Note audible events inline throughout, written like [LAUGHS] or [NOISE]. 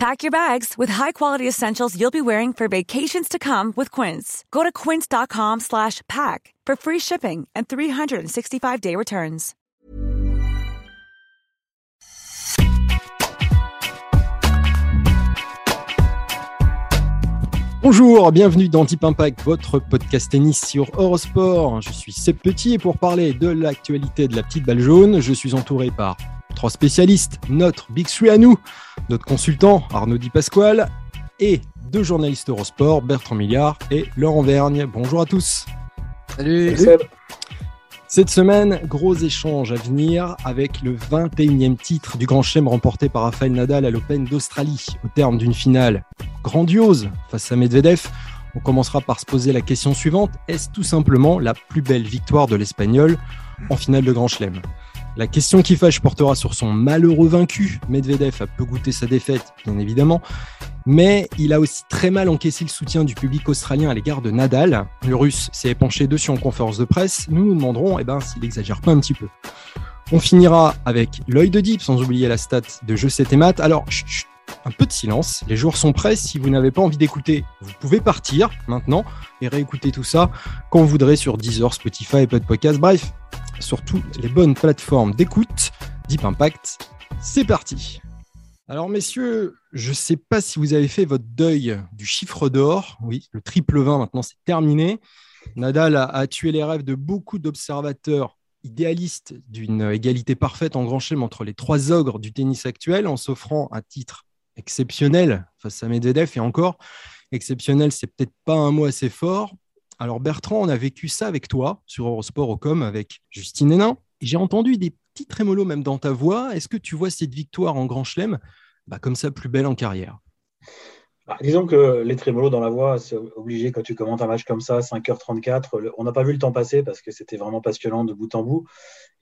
Pack your bags with high-quality essentials you'll be wearing for vacations to come with Quince. Go to quince.com slash pack for free shipping and 365-day returns. Bonjour, bienvenue dans Deep Impact, votre podcast tennis sur Eurosport. Je suis Seb Petit et pour parler de l'actualité de la petite balle jaune, je suis entouré par trois spécialistes, notre Big Three à nous, notre consultant Arnaud Di Pasquale et deux journalistes Eurosport, Bertrand Milliard et Laurent Vergne. Bonjour à tous. Salut. Cette semaine, gros échange à venir avec le 21e titre du Grand Chelem remporté par Rafael Nadal à l'Open d'Australie au terme d'une finale grandiose face à Medvedev. On commencera par se poser la question suivante est-ce tout simplement la plus belle victoire de l'Espagnol en finale de Grand Chelem? La question qui fâche portera sur son malheureux vaincu. Medvedev a peu goûté sa défaite, bien évidemment, mais il a aussi très mal encaissé le soutien du public australien à l'égard de Nadal. Le russe s'est épanché dessus en conférence de presse. Nous nous demanderons eh ben, s'il exagère pas un petit peu. On finira avec l'œil de Deep, sans oublier la stat de Je sais tes maths. Alors, un peu de silence. Les jours sont prêts. Si vous n'avez pas envie d'écouter, vous pouvez partir maintenant et réécouter tout ça quand vous voudrez sur Deezer, Spotify et Podcast. Bref, sur toutes les bonnes plateformes d'écoute. Deep Impact, c'est parti. Alors messieurs, je ne sais pas si vous avez fait votre deuil du chiffre d'or. Oui, le triple 20 maintenant c'est terminé. Nadal a, tué les rêves de beaucoup d'observateurs idéalistes d'une égalité parfaite en grand chelem entre les trois ogres du tennis actuel en s'offrant un titre exceptionnel face à Medvedev et encore exceptionnel, c'est peut-être pas un mot assez fort. Alors Bertrand, on a vécu ça avec toi sur Eurosport au avec Justine Hénin. J'ai entendu des petits trémolos même dans ta voix. Est-ce que tu vois cette victoire en Grand Chelem bah, comme ça plus belle en carrière? Bah, disons que les trémolos dans la voix, c'est obligé quand tu commentes un match comme ça, 5h34. On n'a pas vu le temps passer parce que c'était vraiment passionnant de bout en bout.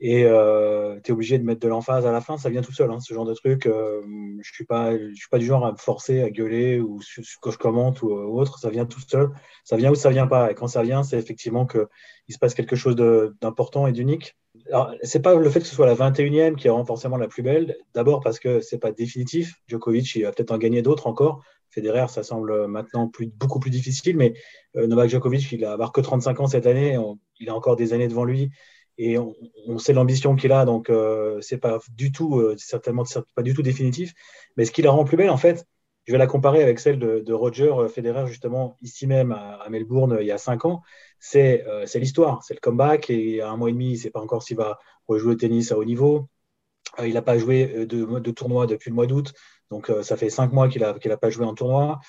Et euh, tu es obligé de mettre de l'emphase à la fin, ça vient tout seul, hein, ce genre de truc. Euh, je ne suis, pas, suis pas du genre à me forcer, à gueuler ou quand je commente ou, autre, ça vient tout seul. Ça vient ou ça vient pas. Et quand ça vient, c'est effectivement qu'il se passe quelque chose d'important et d'unique. Alors, c'est pas le fait que ce soit la 21e qui rend forcément la plus belle. D'abord parce que c'est pas définitif. Djokovic, il va peut-être en gagner d'autres encore. Federer, ça semble maintenant beaucoup plus difficile, mais euh, Novak Djokovic, il a avoir que 35 ans cette année, il a encore des années devant lui, et on, sait l'ambition qu'il a, donc euh, c'est pas du tout, euh, certainement pas du tout définitif. Mais ce qui la rend plus belle, en fait, je vais la comparer avec celle de, Roger Federer, justement, ici même à, Melbourne, il y a 5 ans. C'est l'histoire, c'est le comeback, et a un mois et demi, il ne sait pas encore s'il va rejouer au tennis à haut niveau. il n'a pas joué de tournoi depuis le mois d'août. Donc, euh, ça fait cinq mois qu'il n'a pas joué en tournoi.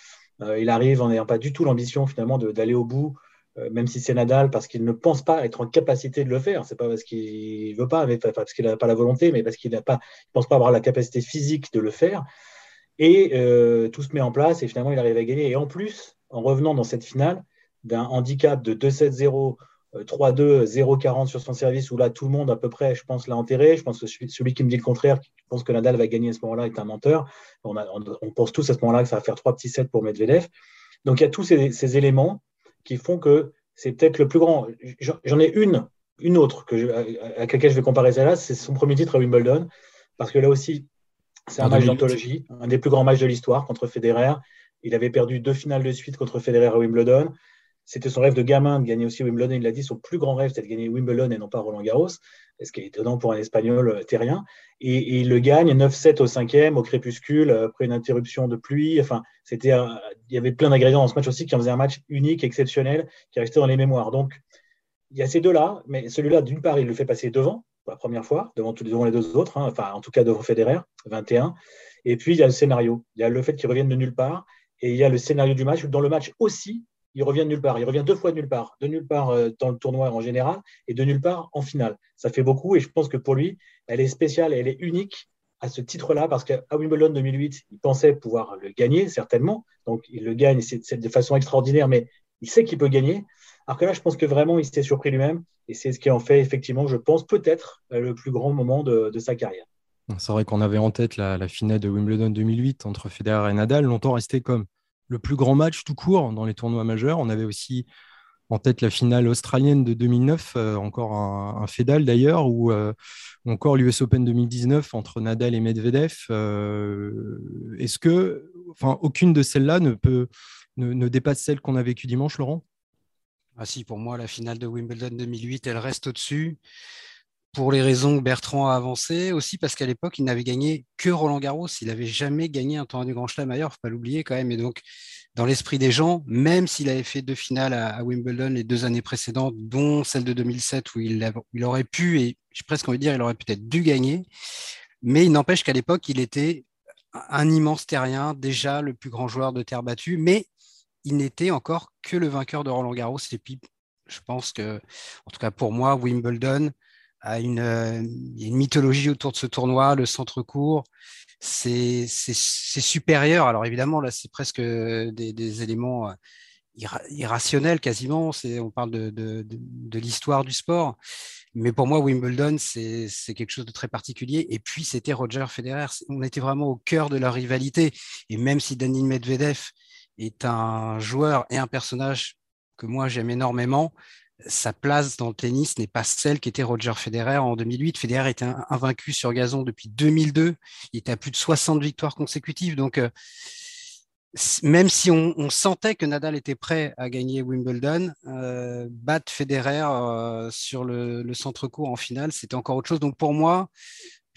Euh, il arrive en n'ayant pas du tout l'ambition finalement d'aller au bout, euh, même si c'est Nadal, parce qu'il ne pense pas être en capacité de le faire. C'est pas parce qu'il veut pas, mais parce qu'il n'a pas la volonté, mais parce qu'il ne pense pas avoir la capacité physique de le faire. Et tout se met en place et finalement il arrive à gagner. Et en plus, en revenant dans cette finale, d'un handicap de 2-7-0 3-2, 0-40 sur son service, où là, tout le monde, à peu près, je pense, l'a enterré. Je pense que celui, qui me dit le contraire, qui pense que Nadal va gagner à ce moment-là, est un menteur. On, pense tous à ce moment-là que ça va faire trois petits sets pour Medvedev. Donc, il y a tous ces, éléments qui font que c'est peut-être le plus grand. J'en ai une, une autre que à, laquelle je vais comparer celle-là, c'est son premier titre à Wimbledon, parce que là aussi, c'est un match d'anthologie, un des plus grands matchs de l'histoire contre Federer. Il avait perdu deux finales de suite contre Federer à Wimbledon. C'était son rêve de gamin de gagner aussi Wimbledon. Il l'a dit, son plus grand rêve, c'était de gagner Wimbledon et non pas Roland Garros, ce qui est étonnant pour un Espagnol euh, terrien. Et, il le gagne 9-7 au cinquième, au crépuscule, après une interruption de pluie. Enfin, c'était, il y avait plein d'ingrédients dans ce match aussi qui en faisait un match unique, exceptionnel, qui restait dans les mémoires. Donc, il y a ces deux-là, mais celui-là, d'une part, il le fait passer devant, pour la première fois, devant, devant les deux autres, hein, enfin, en tout cas devant Federer, 21. Et puis, il y a le scénario. Il y a le fait qu'il revienne de nulle part. Et il y a le scénario du match, dans le match aussi, il revient de nulle part. Il revient deux fois de nulle part. De nulle part euh, dans le tournoi en général et de nulle part en finale. Ça fait beaucoup et je pense que pour lui, elle est spéciale et elle est unique à ce titre-là parce qu'à Wimbledon 2008, il pensait pouvoir le gagner, certainement. Donc, il le gagne de façon extraordinaire, mais il sait qu'il peut gagner. Alors que là, je pense que vraiment, il s'est surpris lui-même. Et c'est ce qui en fait, effectivement, je pense, peut-être le plus grand moment de, sa carrière. C'est vrai qu'on avait en tête la, finale de Wimbledon 2008 entre Federer et Nadal, longtemps resté comme le plus grand match tout court dans les tournois majeurs. On avait aussi en tête la finale australienne de 2009, euh, encore un, Fedal d'ailleurs, ou euh, encore l'US Open 2019 entre Nadal et Medvedev. Euh, est-ce que, aucune de celles-là ne peut ne, dépasse celle qu'on a vécue dimanche, Laurent? Ah si, pour moi, la finale de Wimbledon 2008, elle reste au-dessus. Pour les raisons que Bertrand a avancées, aussi parce qu'à l'époque, il n'avait gagné que Roland Garros. Il n'avait jamais gagné un tournoi du Grand Chelem ailleurs, il ne faut pas l'oublier quand même. Et donc, dans l'esprit des gens, même s'il avait fait deux finales à, Wimbledon les deux années précédentes, dont celle de 2007 où il, il aurait pu, et j'ai presque envie de dire, il aurait peut-être dû gagner, mais il n'empêche qu'à l'époque, il était un immense terrien, déjà le plus grand joueur de terre battue, mais il n'était encore que le vainqueur de Roland Garros. Et puis, je pense que, en tout cas pour moi, Wimbledon a une, euh, il y a une mythologie autour de ce tournoi, le centre court, c'est supérieur. Alors évidemment, là, c'est presque des, éléments euh, irrationnels quasiment. On parle de, de, de, l'histoire du sport. Mais pour moi, Wimbledon, c'est quelque chose de très particulier. Et puis, c'était Roger Federer. On était vraiment au cœur de la rivalité. Et même si Daniel Medvedev est un joueur et un personnage que moi j'aime énormément, sa place dans le tennis n'est pas celle qu'était Roger Federer en 2008. Federer était invaincu sur gazon depuis 2002. Il était à plus de 60 victoires consécutives. Donc, euh, même si on, sentait que Nadal était prêt à gagner Wimbledon, euh, battre Federer euh, sur le, le, centre court en finale, c'était encore autre chose. Donc, pour moi,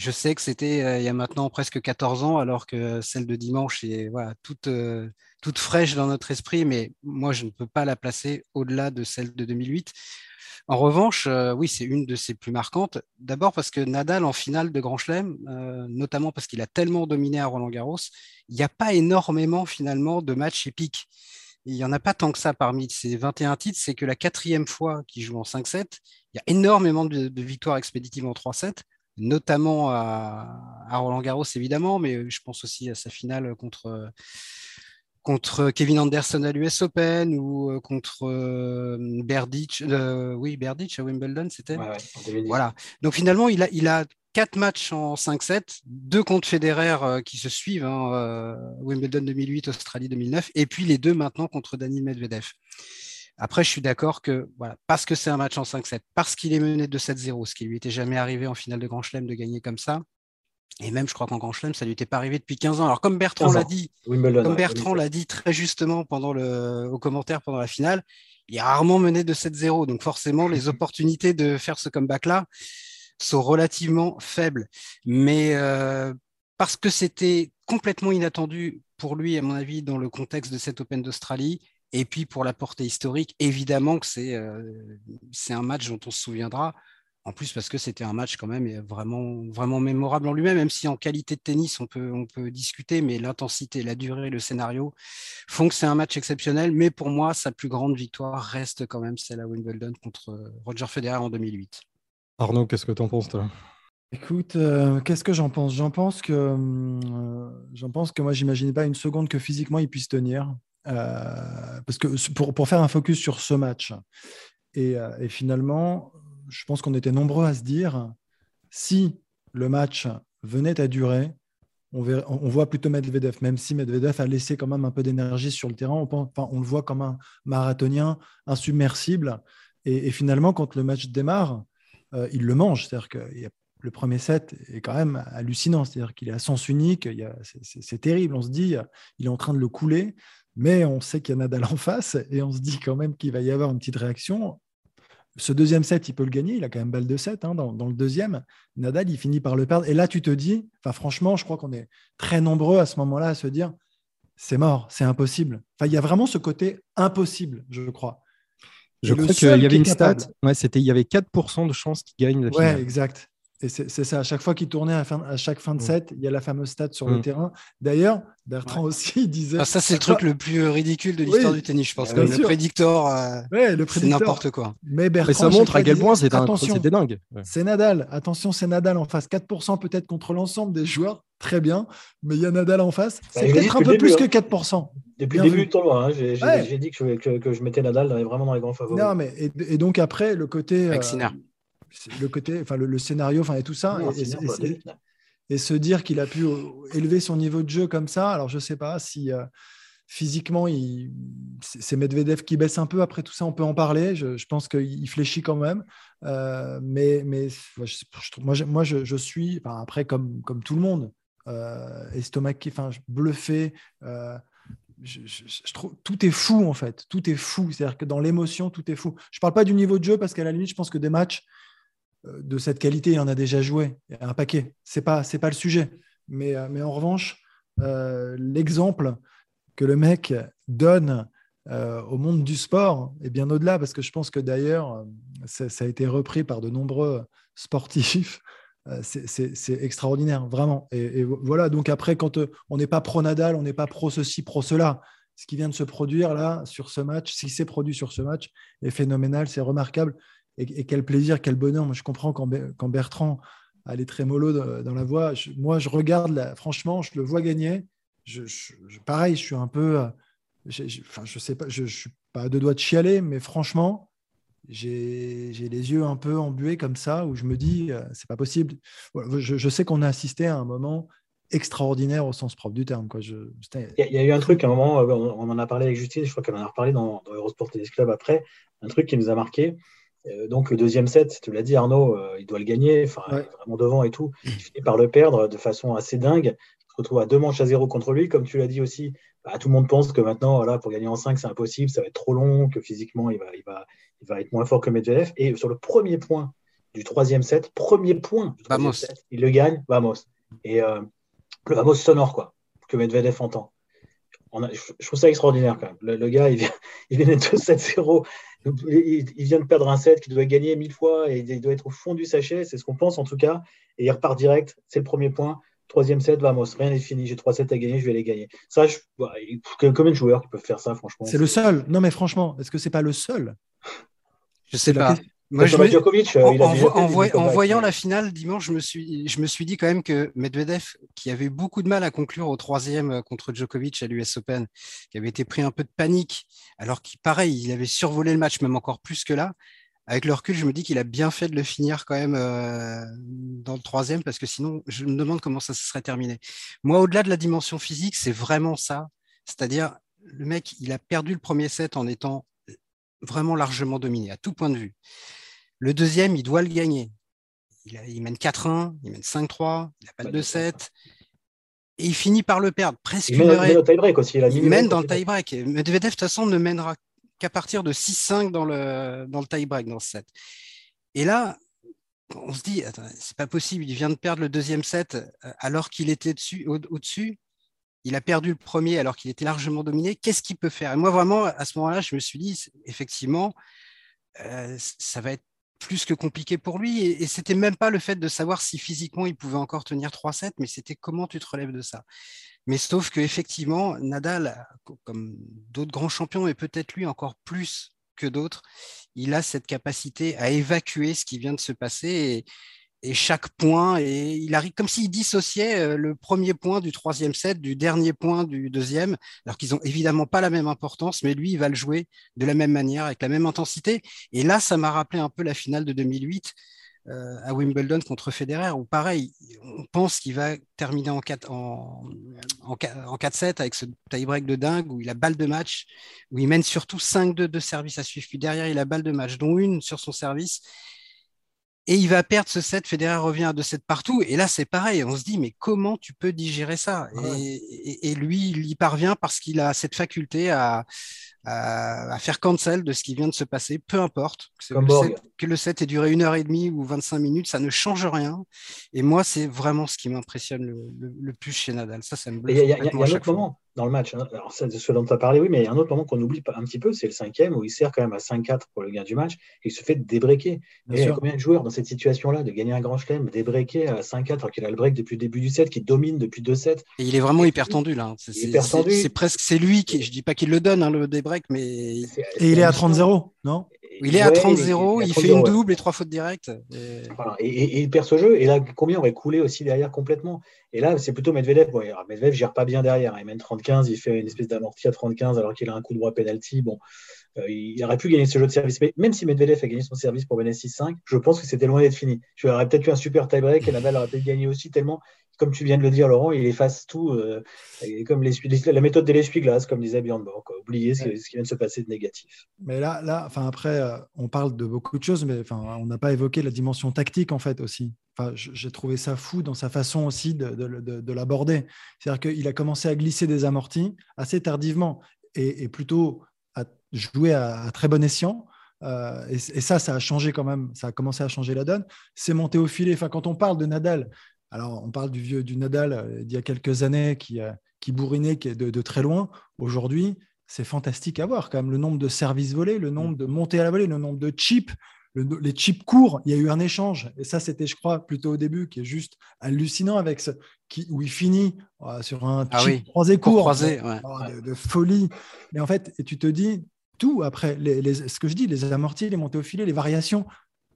je sais que c'était euh, il y a maintenant presque 14 ans, alors que celle de dimanche est voilà, toute, euh, toute fraîche dans notre esprit, mais moi, je ne peux pas la placer au-delà de celle de 2008. En revanche, euh, oui, c'est une de ses plus marquantes. D'abord parce que Nadal, en finale de Grand Chelem, notamment parce qu'il a tellement dominé à Roland Garros, il n'y a pas énormément finalement de matchs épiques. Il n'y en a pas tant que ça parmi ces 21 titres, c'est que la quatrième fois qu'il joue en 5-7, il y a énormément de, de victoires expéditives en 3-7 notamment à, Roland Garros évidemment, mais je pense aussi à sa finale contre, contre Kevin Anderson à l'US Open ou euh, contre euh, Berdych, euh, oui Berdych à Wimbledon c'était. voilà. Donc finalement il a, il a quatre matchs en 5-7, deux contre Federer qui se suivent, hein, Wimbledon 2008, Australie 2009, et puis les deux maintenant contre Daniel Medvedev. Après, je suis d'accord que voilà, parce que c'est un match en 5-7, parce qu'il est mené de 7-0, ce qui lui était jamais arrivé en finale de Grand Chelem de gagner comme ça. Et même, je crois qu'en Grand Chelem, ça lui était pas arrivé depuis 15 ans. Alors, comme Bertrand l'a dit, comme Bertrand l'a dit très justement pendant le, au commentaire pendant la finale, il est rarement mené de 7-0. Donc, forcément, les [LAUGHS] opportunités de faire ce comeback-là sont relativement faibles. Mais euh, parce que c'était complètement inattendu pour lui, à mon avis, dans le contexte de cet Open d'Australie, et puis pour la portée historique, évidemment que c'est euh, c'est un match dont on se souviendra. En plus, parce que c'était un match quand même vraiment, vraiment mémorable en lui-même, même si en qualité de tennis, on peut, on peut discuter, mais l'intensité, la durée, le scénario font que c'est un match exceptionnel. Mais pour moi, sa plus grande victoire reste quand même celle à Wimbledon contre euh, Roger Federer en 2008. Arnaud, qu'est-ce que tu en penses, toi? Écoute, euh, qu'est-ce que j'en pense? J'en pense que, j'en pense que moi, j'imaginais pas une seconde que physiquement il puisse tenir. Euh, parce que pour, pour, faire un focus sur ce match, et, euh, et finalement, je pense qu'on était nombreux à se dire, si le match venait à durer, on, voit plutôt Medvedev, même si Medvedev a laissé quand même un peu d'énergie sur le terrain, on, le voit comme un marathonien insubmersible. Et, finalement, quand le match démarre, euh, il le mange. C'est-à-dire a le premier set est quand même hallucinant. C'est-à-dire qu'il est à sens unique. C'est terrible. On se dit, il est en train de le couler mais on sait qu'il y a Nadal en face et on se dit quand même qu'il va y avoir une petite réaction. Ce deuxième set, il peut le gagner. Il a quand même balle de 7 hein, dans, le deuxième. Nadal, il finit par le perdre. Et là, tu te dis, enfin, franchement, je crois qu'on est très nombreux à ce moment-là à se dire, c'est mort, c'est impossible. Enfin, il y a vraiment ce côté impossible, je crois. Je crois qu'il y avait une stat, ouais, c'était il y avait 4% de chances qu'il gagne la finale. Ouais, exact c'est ça, à chaque fois qu'il tournait, à, chaque fin de mm. set, il y a la fameuse stat sur le mm. terrain. D'ailleurs, Bertrand aussi disait. Ah, ça, c'est le truc le plus ridicule de l'histoire du tennis, je pense. le prédictor, euh, c'est n'importe quoi. Mais, ça montre à quel point c'est dingue. C'est Nadal. Attention, c'est Nadal en face. 4% peut-être contre l'ensemble des joueurs. Très bien. Mais il y a Nadal en face. C'est peut-être un peu plus que 4%. Depuis le début du tournoi, hein, j'ai dit que je, que, je, mettais Nadal vraiment dans les grands favoris. Non, mais et, donc après, le côté. Euh, le côté, enfin le, scénario, enfin et tout ça, et, se dire qu'il a pu élever son niveau de jeu comme ça. Alors je sais pas si euh, physiquement, c'est Medvedev qui baisse un peu. Après tout ça, on peut en parler. Je, pense qu'il fléchit quand même. Euh, mais mais moi, je, moi, je, suis, après, comme, comme tout le monde, euh, estomaqué, enfin, bluffé. Euh, je, trouve tout est fou en fait, tout est fou. C'est-à-dire que dans l'émotion, tout est fou. Je parle pas du niveau de jeu parce qu'à la limite, je pense que des matchs euh, de cette qualité, il en a déjà joué, il y a un paquet. C'est pas c'est pas le sujet. Mais, mais en revanche, l'exemple que le mec donne au monde du sport et bien au-delà, parce que je pense que d'ailleurs, ça, a été repris par de nombreux sportifs euh, c'est extraordinaire, vraiment. Et, voilà, donc après, quand euh, on n'est pas pro Nadal, on n'est pas pro ceci, pro cela, ce qui vient de se produire là, sur ce match, ce qui s'est produit sur ce match, est phénoménal, c'est remarquable. Et, quel plaisir, quel bonheur. Moi, je comprends quand, quand Bertrand a les trémolos dans la voix. moi, je regarde, franchement, je le vois gagner. Je, pareil, je suis un peu. Euh, enfin, je sais pas, je, je suis pas à deux doigts de chialer, mais franchement, j'ai les yeux un peu embués comme ça, où je me dis, euh, c'est pas possible. Je, sais qu'on a assisté à un moment extraordinaire au sens propre du terme. Je, il, y a, eu un truc, à un moment, euh, on, en a parlé avec Justine, je crois qu'elle en a reparlé dans, dans Eurosport Tennis Club après, un truc qui nous a marqué. Euh, donc le deuxième set, tu l'as dit Arnaud, euh, il doit le gagner, enfin vraiment devant et tout. Il finit par le perdre de façon assez dingue. Il se retrouve à deux manches à zéro contre lui, comme tu l'as dit aussi. Bah, tout le monde pense que maintenant, voilà, pour gagner en 5, c'est impossible, ça va être trop long, que physiquement, il va, il va, il va être moins fort que Medvedev. Et sur le premier point du troisième set, premier point du troisième set, il le gagne, Vamos. Et euh, le Vamos sonore, quoi, que Medvedev entend. On a, je, trouve ça extraordinaire quand même. Le, gars, il vient, [LAUGHS] il de 7-0. Il, vient de perdre un set, qui doit gagner mille fois, et il doit être au fond du sachet, c'est ce qu'on pense en tout cas, et il repart direct, c'est le premier point. Troisième set, vamos, rien n'est fini, j'ai trois sets à gagner, je vais les gagner. Ça, je, bah, combien de joueurs qui peuvent faire ça, franchement. C'est le seul. Non, mais franchement, est-ce que c'est pas le seul? Je sais pas. Moi, je en, voyant la finale dimanche, je me, suis, je me suis dit quand même que Medvedev, qui avait beaucoup de mal à conclure au troisième euh, contre Djokovic à l'US Open, qui avait été pris un peu de panique, alors qu'il, pareil, il avait survolé le match, même encore plus que là, avec le recul, je me dis qu'il a bien fait de le finir quand même euh, dans le troisième, parce que sinon, je me demande comment ça se serait terminé. Moi, au-delà de la dimension physique, c'est vraiment ça. C'est-à-dire, le mec, il a perdu le premier set en étant vraiment largement dominé, à tout point de vue. Le deuxième, il doit le gagner. Il, mène 4-1, il mène 5-3, il n'a pas de 2-7. Et il finit par le perdre. Presque il mène, dans le tie-break aussi. Il, mène dans le tie-break. Medvedev, de toute façon, ne mènera qu'à partir de 6-5 dans le, dans le tie-break, dans ce set. Et là, on se dit, c'est pas possible, il vient de perdre le deuxième set euh, alors qu'il était dessus, au-dessus. il a perdu le premier alors qu'il était largement dominé. Qu'est-ce qu'il peut faire? Et moi, vraiment, à ce moment-là, je me suis dit, effectivement, euh, ça va être plus que compliqué pour lui. Et, et c'était même pas le fait de savoir si physiquement il pouvait encore tenir 3-7, mais c'était comment tu te relèves de ça. Mais sauf qu'effectivement, Nadal, comme d'autres grands champions, et peut-être lui encore plus que d'autres, il a cette capacité à évacuer ce qui vient de se passer chaque point, et il arrive comme s'il dissociait euh, le premier point du troisième set du dernier point du deuxième, alors qu'ils n'ont évidemment pas la même importance, mais lui, il va le jouer de la même manière, avec la même intensité. Et là, ça m'a rappelé un peu la finale de 2008 euh, à Wimbledon contre Federer, où pareil, on pense qu'il va terminer en 4 en, en, 7 avec ce tie-break de dingue, où il a balle de match, où il mène surtout 5-2 de service à suivre, puis derrière il a balle de match, dont une sur son service. Et il va perdre ce set, Federer revient à 2-7 partout. Et là, c'est pareil, on se dit, mais comment tu peux digérer ça? Et, lui, il y parvient parce qu'il a cette faculté à, à, faire cancel de ce qui vient de se passer, peu importe. Que, le set, que le set ait duré une heure et demie ou 25 minutes, ça ne change rien. Et moi, c'est vraiment ce qui m'impressionne le, plus chez Nadal. Ça, ça me Il y a, un autre moment dans le match. Hein. Alors, c'est ce dont tu as parlé, oui, mais il y a un autre moment qu'on oublie un petit peu, c'est le cinquième, où il sert quand même à 5-4 pour le gain du match, et il se fait débreaker. il y a combien de joueurs dans cette situation-là de gagner un grand chelem, débreaker à 5-4 alors qu'il a le break depuis le début du set, qui domine depuis deux sets? Et il est vraiment hyper tendu là. C'est presque c'est lui qui, je dis pas qu'il le donne, hein, le débreak, mais. Et il est à 30-0, non? Il est à 30-0, il, fait une double et trois fautes directes. Et... il perd ce jeu. Et là, combien aurait coulé aussi derrière complètement Et là, c'est plutôt Medvedev. Bon, Medvedev gère pas bien derrière. Il mène 30-15, il fait une espèce d'amorti à 30-15 alors qu'il a un coup de droit penalty. Bon, euh, il aurait pu gagner ce jeu de service. Mais même si Medvedev a gagné son service pour mener 6-5, je pense que c'était loin d'être fini. Tu aurais peut-être eu un super tie-break et Nadal aurait peut-être gagné aussi tellement comme tu viens de le dire, Laurent, il efface tout, euh, comme la méthode de l'essuie-glace, comme disait Bjorn Borg, oublier ce, qui vient de se passer de négatif. Mais là, là enfin, après, euh, on parle de beaucoup de choses, mais enfin, on n'a pas évoqué la dimension tactique, en fait, aussi. Enfin, j'ai trouvé ça fou dans sa façon aussi de, de, l'aborder. C'est-à-dire qu'il a commencé à glisser des amortis assez tardivement et, plutôt à jouer à, très bon escient. Euh, et, et, ça, ça a changé quand même. Ça a commencé à changer la donne. C'est monté au filet. Enfin, quand on parle de Nadal, alors, on parle du vieux du Nadal euh, d'il y a quelques années qui, euh, qui bourrinait de, de très loin. Aujourd'hui, c'est fantastique à voir quand même le nombre de services volés, le nombre de montées à la volée, le nombre de chips, les chips courts. Il y a eu un échange et ça, c'était, je crois, plutôt au début, qui est juste hallucinant avec ce qui, où il finit euh, sur un ah chip croisé court, oh, de, folie. Mais en fait, et tu te dis tout après les, ce que je dis, les amortis, les montées au filet, les variations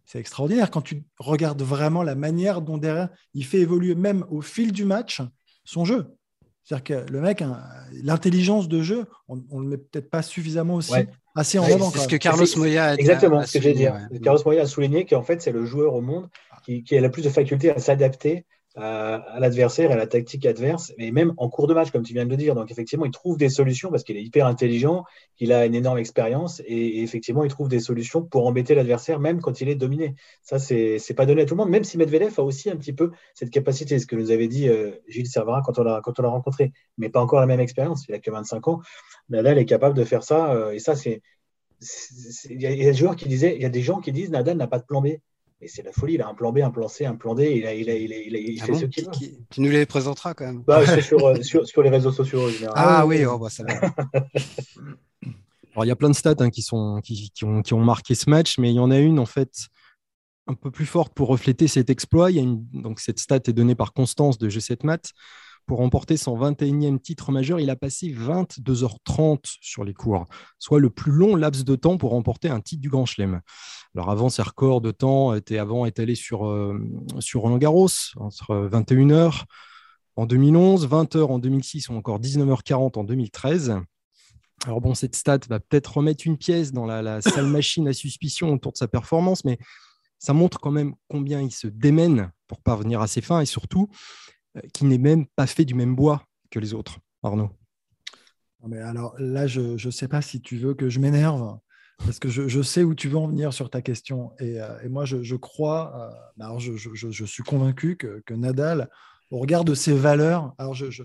c'est extraordinaire quand tu regardes vraiment la manière dont derrière il fait évoluer même au fil du match son jeu. C'est-à-dire que le mec, l'intelligence de jeu, on ne le met peut-être pas suffisamment aussi assez en avant. C'est ce que Carlos Moya a dit. Exactement, ce que j'ai dit. Carlos Moya a souligné qu'en fait, c'est le joueur au monde qui, qui a le plus de faculté à s'adapter à, l'adversaire et à la tactique adverse, mais même en cours de match, comme tu viens de le dire. Donc, effectivement, il trouve des solutions parce qu'il est hyper intelligent, il a une énorme expérience et, effectivement, il trouve des solutions pour embêter l'adversaire, même quand il est dominé. Ça, c'est pas donné à tout le monde, même si Medvedev a aussi un petit peu cette capacité, ce que nous avait dit euh, Gilles Servara quand on l'a rencontré, mais pas encore la même expérience. Il a que 25 ans. Nadal est capable de faire ça euh, et ça, c'est. Il y, a des joueurs qui disaient, il y a des gens qui disent Nadal n'a pas de plan B. Et c'est la folie. Il a un plan B, un plan C, un plan D. Il, a, il, a, il, a, il ah fait ce qu'il veut. Tu nous les présenteras quand même. Bah, [LAUGHS] sur, euh, sur, sur, les réseaux sociaux. Ah, ah oui, oh, bah, ça va. [LAUGHS] Alors, il y a plein de stats hein, qui, sont, qui, qui, ont, qui, ont, marqué ce match, mais il y en a une, en fait, un peu plus forte pour refléter cet exploit. Il y a une, donc, cette stat est donnée par Constance de G7 Math. Pour remporter son 21e titre majeur, il a passé 22h30 sur les cours, soit le plus long laps de temps pour remporter un titre du Grand Chelem. Alors avant, ses records de temps étaient avant étalés sur, euh, sur Roland Garros, entre 21h en 2011, 20h en 2006 ou encore 19h40 en 2013. Alors bon, cette stat va peut-être remettre une pièce dans la, la sale machine à suspicion autour de sa performance, mais ça montre quand même combien il se démène pour parvenir à ses fins et surtout qui n'est même pas fait du même bois que les autres, Arnaud. Mais alors là, je ne sais pas si tu veux que je m'énerve, parce que je, sais où tu veux en venir sur ta question. Et, euh, moi, je, crois, euh, alors je, suis convaincu que, Nadal, au regard de ses valeurs, alors je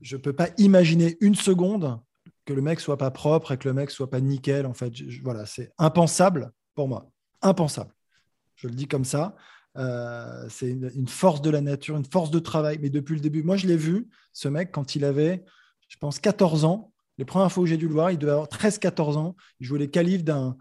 ne peux pas imaginer une seconde que le mec soit pas propre et que le mec soit pas nickel. En fait, voilà, c'est impensable pour moi. Impensable. Je le dis comme ça. Euh, c'est une, force de la nature, une force de travail. Mais depuis le début, moi, je l'ai vu, ce mec, quand il avait, je pense, 14 ans. Les premières fois où j'ai dû le voir, il devait avoir 13-14 ans. Il jouait les qualifs d'un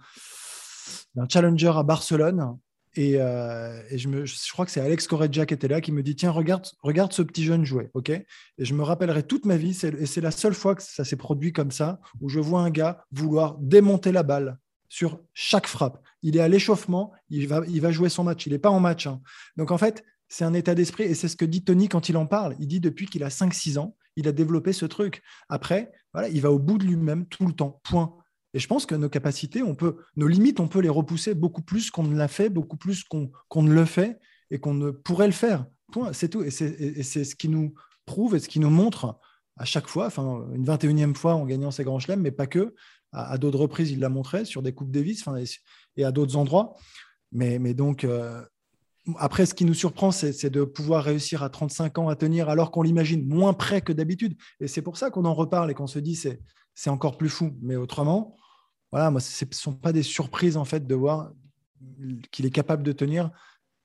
challenger à Barcelone. Et, euh, je, me, crois que c'est Alex Correggia qui était là, qui me dit Tiens, regarde, regarde ce petit jeune jouer. et je me rappellerai toute ma vie, et c'est la seule fois que ça s'est produit comme ça, où je vois un gars vouloir démonter la balle sur chaque frappe. Il est à l'échauffement, il va, jouer son match. Il n'est pas en match. Hein. Donc en fait, c'est un état d'esprit et c'est ce que dit Tony quand il en parle. Il dit depuis qu'il a 5-6 ans, il a développé ce truc. Après, voilà, il va au bout de lui-même tout le temps. Point. Et je pense que nos capacités, on peut, nos limites, on peut les repousser beaucoup plus qu'on ne l'a fait, beaucoup plus qu'on ne le fait et qu'on ne pourrait le faire. Point. C'est tout. Et c'est ce qui nous prouve et ce qui nous montre à chaque fois, enfin une 21e fois en gagnant ces grands chelems, mais pas que, à, d'autres reprises, il l'a montré sur des Coupes Davis et, à d'autres endroits. Mais, mais donc, euh, après, ce qui nous surprend, c'est de pouvoir réussir à 35 ans à tenir alors qu'on l'imagine moins près que d'habitude. Et c'est pour ça qu'on en reparle et qu'on se dit c'est encore plus fou. Mais autrement, voilà, moi, ce ne sont pas des surprises en fait de voir qu'il est capable de tenir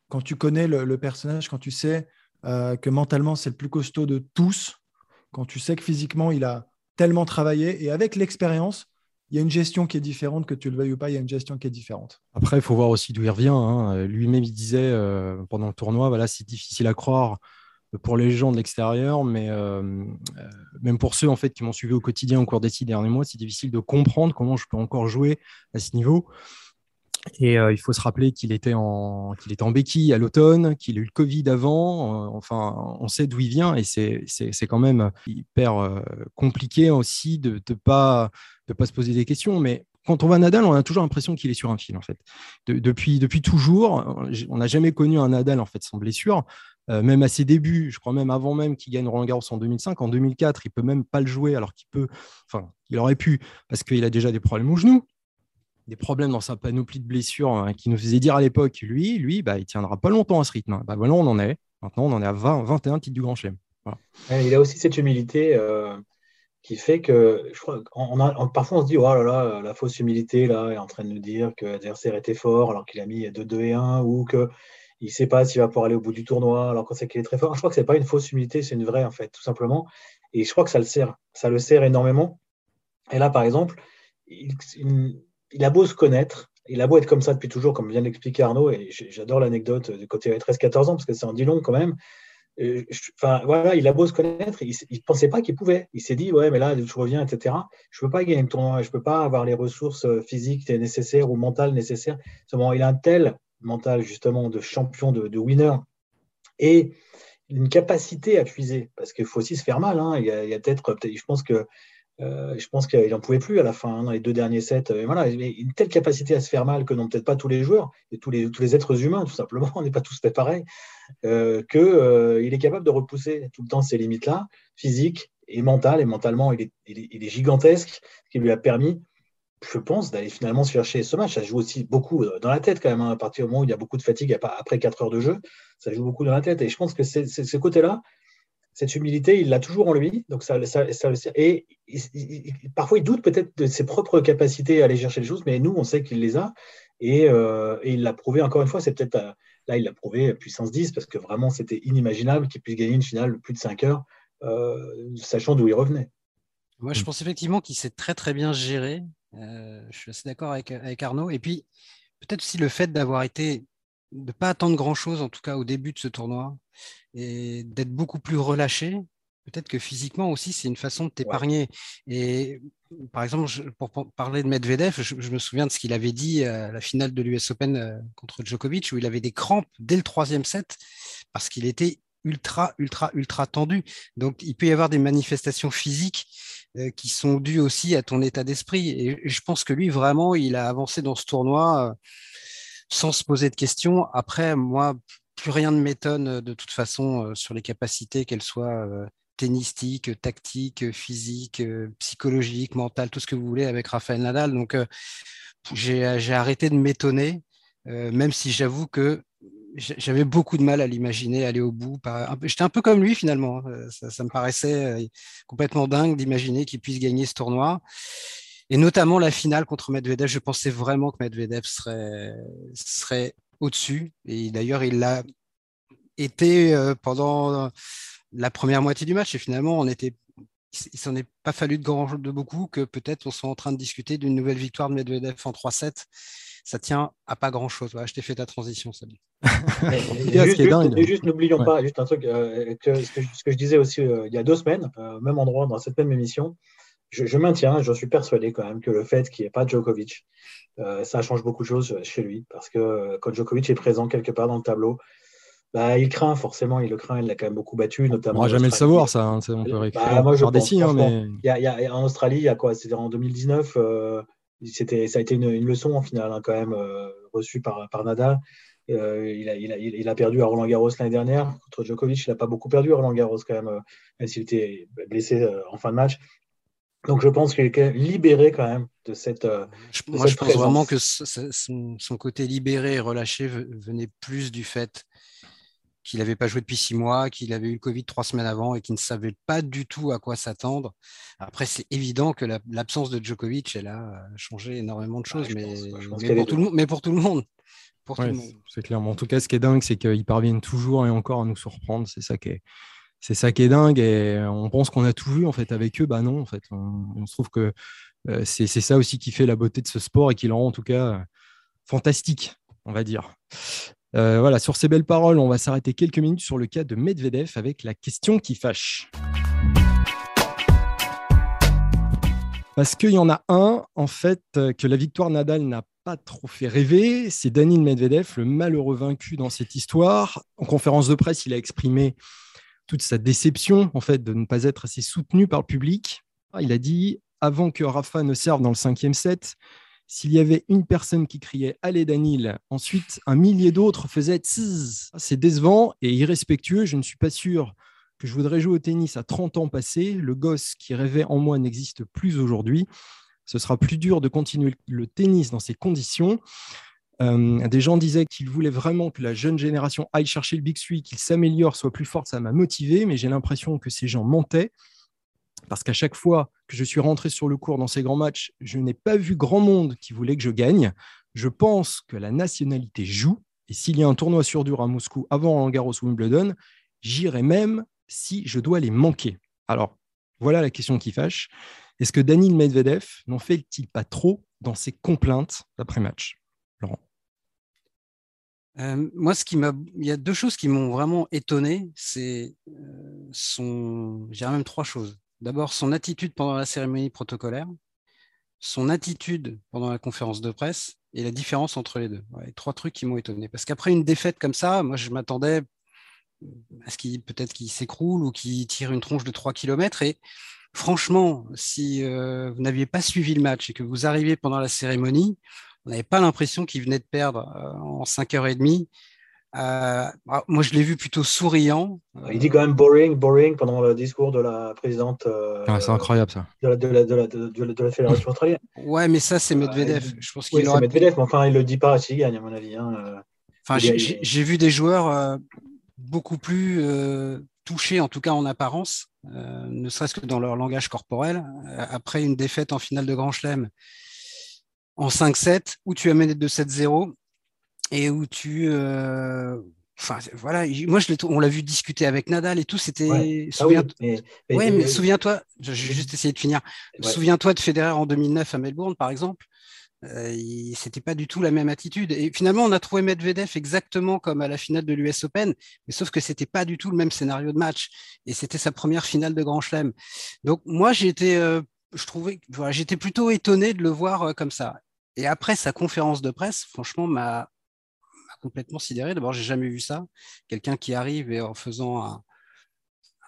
quand tu connais le, personnage, quand tu sais euh, que mentalement c'est le plus costaud de tous, quand tu sais que physiquement il a tellement travaillé et avec l'expérience, il y a une gestion qui est différente, que tu le veuilles ou pas, il y a une gestion qui est différente. Après, il faut voir aussi d'où il revient. Hein. Lui-même, il disait euh, pendant le tournoi, voilà, c'est difficile à croire pour les gens de l'extérieur, mais euh, euh, même pour ceux en fait qui m'ont suivi au quotidien au cours des six derniers mois, c'est difficile de comprendre comment je peux encore jouer à ce niveau. Et il faut se rappeler qu'il était, en, qu'il était en béquille à l'automne, qu'il a eu le Covid avant. enfin, on sait d'où il vient et c'est, quand même hyper compliqué aussi de ne pas, de pas se poser des questions. Mais quand on voit Nadal, on a toujours l'impression qu'il est sur un fil, en fait. depuis, depuis toujours, on n'a jamais connu un Nadal en fait sans blessure. Euh, même à ses débuts, je crois même avant même qu'il gagne Roland Garros en 2005, en 2004, il peut même pas le jouer alors qu'il peut, enfin, il aurait pu parce qu'il a déjà des problèmes au genou, des problèmes dans sa panoplie de blessures hein, qui nous faisait dire à l'époque, lui, lui, bah, il tiendra pas longtemps à ce rythme. Bah, voilà, on en est. Maintenant, on en est à 20, 21 titres du Grand Chelem. il a aussi cette humilité. Euh, qui fait que je crois on parfois on se dit oh là là la fausse humilité là est en train de nous dire que l'adversaire était fort alors qu'il a mis 2-2 et 1 ou que il sait pas s'il va pouvoir aller au bout du tournoi alors qu'on sait qu'il est très fort. Je crois que c'est pas une fausse humilité, c'est une vraie en fait, tout simplement. Et je crois que ça le sert, ça le sert énormément. Et là, par exemple, il, a beau se connaître, il a beau être comme ça depuis toujours, comme vient d'expliquer Arnaud, et j'adore l'anecdote du côté 13-14 ans parce que c'est en dit long quand même. Enfin, voilà, il a beau se connaître, il ne pensait pas qu'il pouvait. Il s'est dit, ouais, mais là, je reviens, etc. Je ne peux pas gagner le tournoi, je peux pas avoir les ressources euh, physiques nécessaires ou mentales nécessaires. Seulement, il a un tel mental, justement, de champion, de, winner, et une capacité à puiser, parce qu'il faut aussi se faire mal. Hein. Il y a, peut-être, je pense que euh, je pense qu'il n'en pouvait plus à la fin, hein, dans les deux derniers sets. Et voilà, une telle capacité à se faire mal que n'ont peut-être pas tous les joueurs, et tous les, êtres humains, tout simplement, [LAUGHS] on n'est pas tous fait pareil, euh, qu'il euh, est capable de repousser tout le temps ces limites-là, physiques et mentales. Et mentalement, il est, gigantesque, ce qui lui a permis, je pense, d'aller finalement se chercher ce match. Ça joue aussi beaucoup euh, dans la tête quand même, hein, à partir du moment où il y a beaucoup de fatigue après 4 heures de jeu, ça joue beaucoup dans la tête. Et je pense que c'est ce côté-là, cette humilité, il l'a toujours en lui. Donc ça, ça, et parfois, il doute peut-être de ses propres capacités à aller chercher les choses, mais nous, on sait qu'il les a. Et, euh, il l'a prouvé encore une fois. C'est peut-être euh, là, il l'a prouvé puissance 10 parce que vraiment, c'était inimaginable qu'il puisse gagner une finale de plus de 5 heures, euh, sachant d'où il revenait. Moi, je pense effectivement qu'il s'est très très bien géré. je suis assez d'accord avec, avec Arnaud. Et puis, peut-être aussi le fait d'avoir été de ne pas attendre grand-chose, en tout cas au début de ce tournoi, et d'être beaucoup plus relâché. Peut-être que physiquement aussi, c'est une façon de t'épargner. Et par exemple, pour parler de Medvedev, je, me souviens de ce qu'il avait dit à la finale de l'US Open euh, contre Djokovic, où il avait des crampes dès le troisième set, parce qu'il était ultra, ultra, ultra tendu. Donc, il peut y avoir des manifestations physiques euh, qui sont dues aussi à ton état d'esprit. Et je pense que lui, vraiment, il a avancé dans ce tournoi. Euh, sans se poser de questions. Après, moi, plus rien ne m'étonne euh, de toute façon euh, sur les capacités, qu'elles soient euh, tennistiques, tactiques, physiques, psychologiques, mentales, tout ce que vous voulez avec Raphaël Nadal. Donc, j'ai arrêté de m'étonner, même si j'avoue que j'avais beaucoup de mal à l'imaginer aller au bout. J'étais un peu comme lui finalement. Hein. Ça, ça me paraissait complètement dingue d'imaginer qu'il puisse gagner ce tournoi et notamment la finale contre Medvedev. Je pensais vraiment que Medvedev serait, serait au-dessus. Et d'ailleurs, il l'a été euh, pendant la première moitié du match. Et finalement, on était, il s'en est pas fallu de, grand, de beaucoup que peut-être on soit en train de discuter d'une nouvelle victoire de Medvedev en 3-7. Ça tient à pas grand-chose. je t'ai fait ta transition, Sabine. [LAUGHS] juste, n'oublions pas, juste un truc, euh, que, ce, que, je disais aussi euh, il y a deux semaines, même endroit, dans cette même émission, je, maintiens, je suis persuadé quand même que le fait qu'il n'y ait pas Djokovic, euh, ça change beaucoup de choses chez lui. Parce que quand Djokovic est présent quelque part dans le tableau, bah, il craint, forcément, il le craint, il l'a quand même beaucoup battu, notamment. On ne jamais le savoir, ça. Hein, on peut bah, moi, je des signes, mais... il y a, en Australie, il y a quoi C'était en 2019, euh, c'était, ça a été une, leçon en finale, hein, quand même, euh, reçue par, par Nadal. Euh, il, a, il, a, il, a, perdu à Roland Garros l'année dernière. Contre Djokovic, il n'a pas beaucoup perdu à Roland Garros, quand même, même s'il était blessé en fin de match. Donc je pense qu'il est libéré quand même de cette. Euh, moi, je pense vraiment que son, côté libéré et relâché venait plus du fait qu'il n'avait pas joué depuis six mois, qu'il avait eu le Covid trois semaines avant et qu'il ne savait pas du tout à quoi s'attendre. Après, c'est évident que l'absence de Djokovic, elle a changé énormément de choses, mais, pour tout le monde, mais pour tout le monde. C'est clair. en tout cas, ce qui est dingue, c'est qu'ils parviennent toujours et encore à nous surprendre. C'est ça qui est, c'est ça qui est dingue et on pense qu'on a tout vu en fait avec eux. Bah non, en fait, on, se trouve que euh, c'est ça aussi qui fait la beauté de ce sport et qui le rend en tout cas fantastique, on va dire. Euh, voilà, sur ces belles paroles, on va s'arrêter quelques minutes sur le cas de Medvedev avec la question qui fâche. Parce qu'il y en a un, en fait, que la victoire Nadal n'a pas trop fait rêver, c'est Danil Medvedev, le malheureux vaincu dans cette histoire. En conférence de presse, il a exprimé toute sa déception en fait de ne pas être assez soutenu par le public. Il a dit avant que Rafa ne serve dans le cinquième set, s'il y avait une personne qui criait Allez Danil, ensuite un millier d'autres faisaient C'est décevant et irrespectueux. Je ne suis pas sûr que je voudrais jouer au tennis à 30 ans passés. Le gosse qui rêvait en moi n'existe plus aujourd'hui. Ce sera plus dur de continuer le tennis dans ces conditions. Euh, des gens disaient qu'ils voulaient vraiment que la jeune génération aille chercher le Big Three, qu'il s'améliore, soit plus forte. Ça m'a motivé, mais j'ai l'impression que ces gens mentaient. Parce qu'à chaque fois que je suis rentré sur le cours dans ces grands matchs, je n'ai pas vu grand monde qui voulait que je gagne. Je pense que la nationalité joue. Et s'il y a un tournoi sur dur à Moscou avant Roland Garros ou Wimbledon, j'irai même si je dois les manquer. Alors, voilà la question qui fâche. Est-ce que Danil Medvedev n'en fait-il pas trop dans ses complaintes d'après-match? Moi, ce qui m'a, il y a deux choses qui m'ont vraiment étonné. C'est son, j'ai même trois choses. D'abord, son attitude pendant la cérémonie protocolaire, son attitude pendant la conférence de presse et la différence entre les deux. trois trucs qui m'ont étonné. Parce qu'après une défaite comme ça, moi, je m'attendais à ce qu'il peut-être qu'il s'écroule ou qu'il tire une tronche de 3 km. Et franchement, si vous n'aviez pas suivi le match et que vous arrivez pendant la cérémonie, on n'avait pas l'impression qu'il venait de perdre euh, en 5h30. Euh, ah, moi, je l'ai vu plutôt souriant. Il dit quand même boring, boring pendant le discours de la présidente. Ah, c'est incroyable ça. De la, de la, de la, de la fédération australienne. Ouais, mais ça, c'est Medvedev. Je pense qu'il oui, Medvedev, mais enfin, il ne le dit pas s'il gagne, à mon avis. Hein. Enfin, j'ai vu des joueurs beaucoup plus euh, touchés, en tout cas en apparence, euh, ne serait-ce que dans leur langage corporel. Euh, après une défaite en finale de Grand Chelem en 5-7, où tu as mené de 7-0 et où tu. Enfin, voilà, moi, je on l'a vu discuter avec Nadal et tout. C'était. Ah souviens... oui, mais, souviens-toi, je vais juste essayer de finir. Souviens-toi de Federer en 2009 à Melbourne, par exemple. Euh, c'était pas du tout la même attitude. Et finalement, on a trouvé Medvedev exactement comme à la finale de l'US Open, mais sauf que c'était pas du tout le même scénario de match. Et c'était sa première finale de Grand Chelem. Donc moi, j'étais, euh, je trouvais, voilà, j'étais plutôt étonné de le voir euh, comme ça. Et après sa conférence de presse, franchement, m'a complètement sidéré. D'abord, j'ai jamais vu ça. Quelqu'un qui arrive et en faisant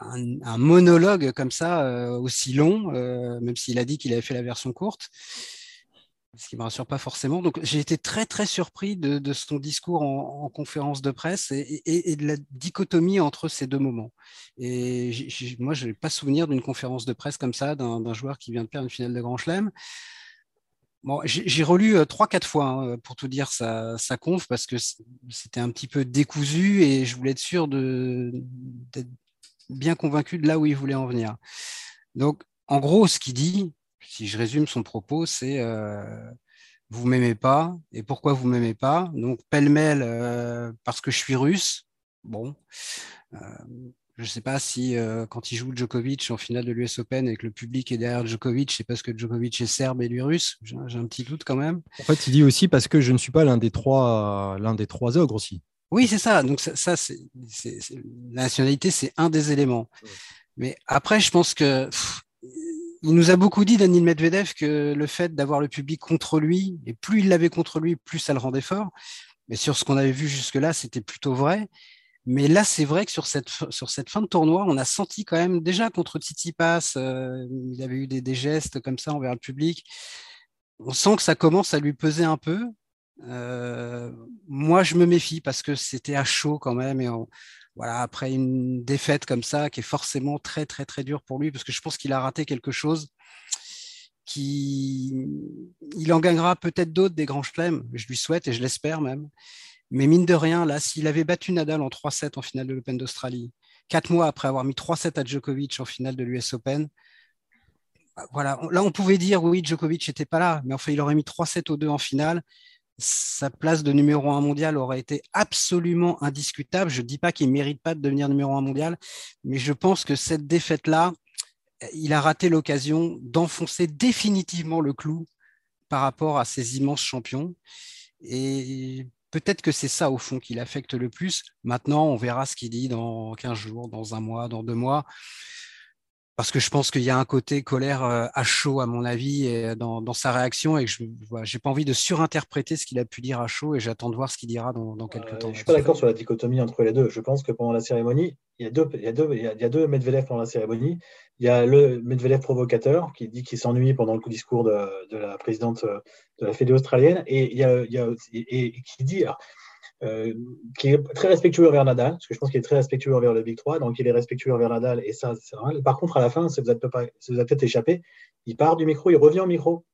un, monologue comme ça, aussi long, même s'il a dit qu'il avait fait la version courte ce qui ne me rassure pas forcément. Donc j'ai été très très surpris de, son discours en, conférence de presse et, de la dichotomie entre ces deux moments. Et moi, je n'ai pas souvenir d'une conférence de presse comme ça d'un joueur qui vient de perdre une finale de Grand Chelem. Bon, j'ai relu euh, trois, quatre fois hein, pour tout dire sa, conf parce que c'était un petit peu décousu et je voulais être sûr d'être bien convaincu de là où il voulait en venir. Donc, en gros, ce qu'il dit, si je résume son propos, c'est euh, vous m'aimez pas et pourquoi vous m'aimez pas? Donc pêle-mêle euh, parce que je suis russe. Bon, euh, je ne sais pas si quand il joue Djokovic en finale de l'US Open et que le public est derrière Djokovic, c'est parce que Djokovic est serbe et lui russe. J'ai un petit doute quand même. En fait, il dit aussi parce que je ne suis pas l'un des trois, l'un des trois ogres aussi. Oui, c'est ça. Donc ça, c'est, la nationalité, c'est un des éléments. Mais après, je pense que il nous a beaucoup dit, Daniel Medvedev, que le fait d'avoir le public contre lui, et plus il l'avait contre lui, plus ça le rendait fort. Mais sur ce qu'on avait vu jusque-là, c'était plutôt vrai. Mais là, c'est vrai que sur cette, sur cette fin de tournoi, on a senti quand même déjà contre Tsitsipas, euh, il avait eu des, gestes comme ça envers le public. On sent que ça commence à lui peser un peu. Euh, moi, je me méfie parce que c'était à chaud quand même. Et voilà, après une défaite comme ça, qui est forcément très, très, très dure pour lui, parce que je pense qu'il a raté quelque chose. Qui... Il en gagnera peut-être d'autres des grands chelems, je lui souhaite et je l'espère même. Mais mine de rien, là, s'il avait battu Nadal en 3-7 en finale de l'Open d'Australie, quatre mois après avoir mis 3-7 à Djokovic en finale de l'US Open, bah, voilà, là, on pouvait dire oui, Djokovic n'était pas là, mais enfin, il aurait mis 3-7 aux deux en finale sa place de numéro un mondial aurait été absolument indiscutable. Je ne dis pas qu'il ne mérite pas de devenir numéro un mondial, mais je pense que cette défaite-là, il a raté l'occasion d'enfoncer définitivement le clou par rapport à ces immenses champions. Et peut-être que c'est ça, au fond, qui l'affecte le plus. Maintenant, on verra ce qu'il dit dans 15 jours, dans un mois, dans deux mois. parce que je pense qu'il y a un côté colère euh, à chaud, à mon avis, et dans, sa réaction, et je n'ai pas envie de surinterpréter ce qu'il a pu dire à chaud, et j'attends de voir ce qu'il dira dans, quelques temps. Je ne suis pas d'accord sur la dichotomie entre les deux. Je pense que pendant la cérémonie, il y a deux, il y a deux, il y a deux Medvedev pendant la cérémonie. Il y a le Medvedev provocateur qui dit qu'il s'ennuie pendant le discours de, de, la présidente de la Fédé australienne, et il y a, il y a et, qui dit. Euh, qui est très respectueux envers Nadal, parce que je pense qu'il est très respectueux envers le Big 3, donc il est respectueux envers Nadal, et ça, c'est normal. Par contre, à la fin, ça vous a peut-être échappé, il part du micro, il revient au micro,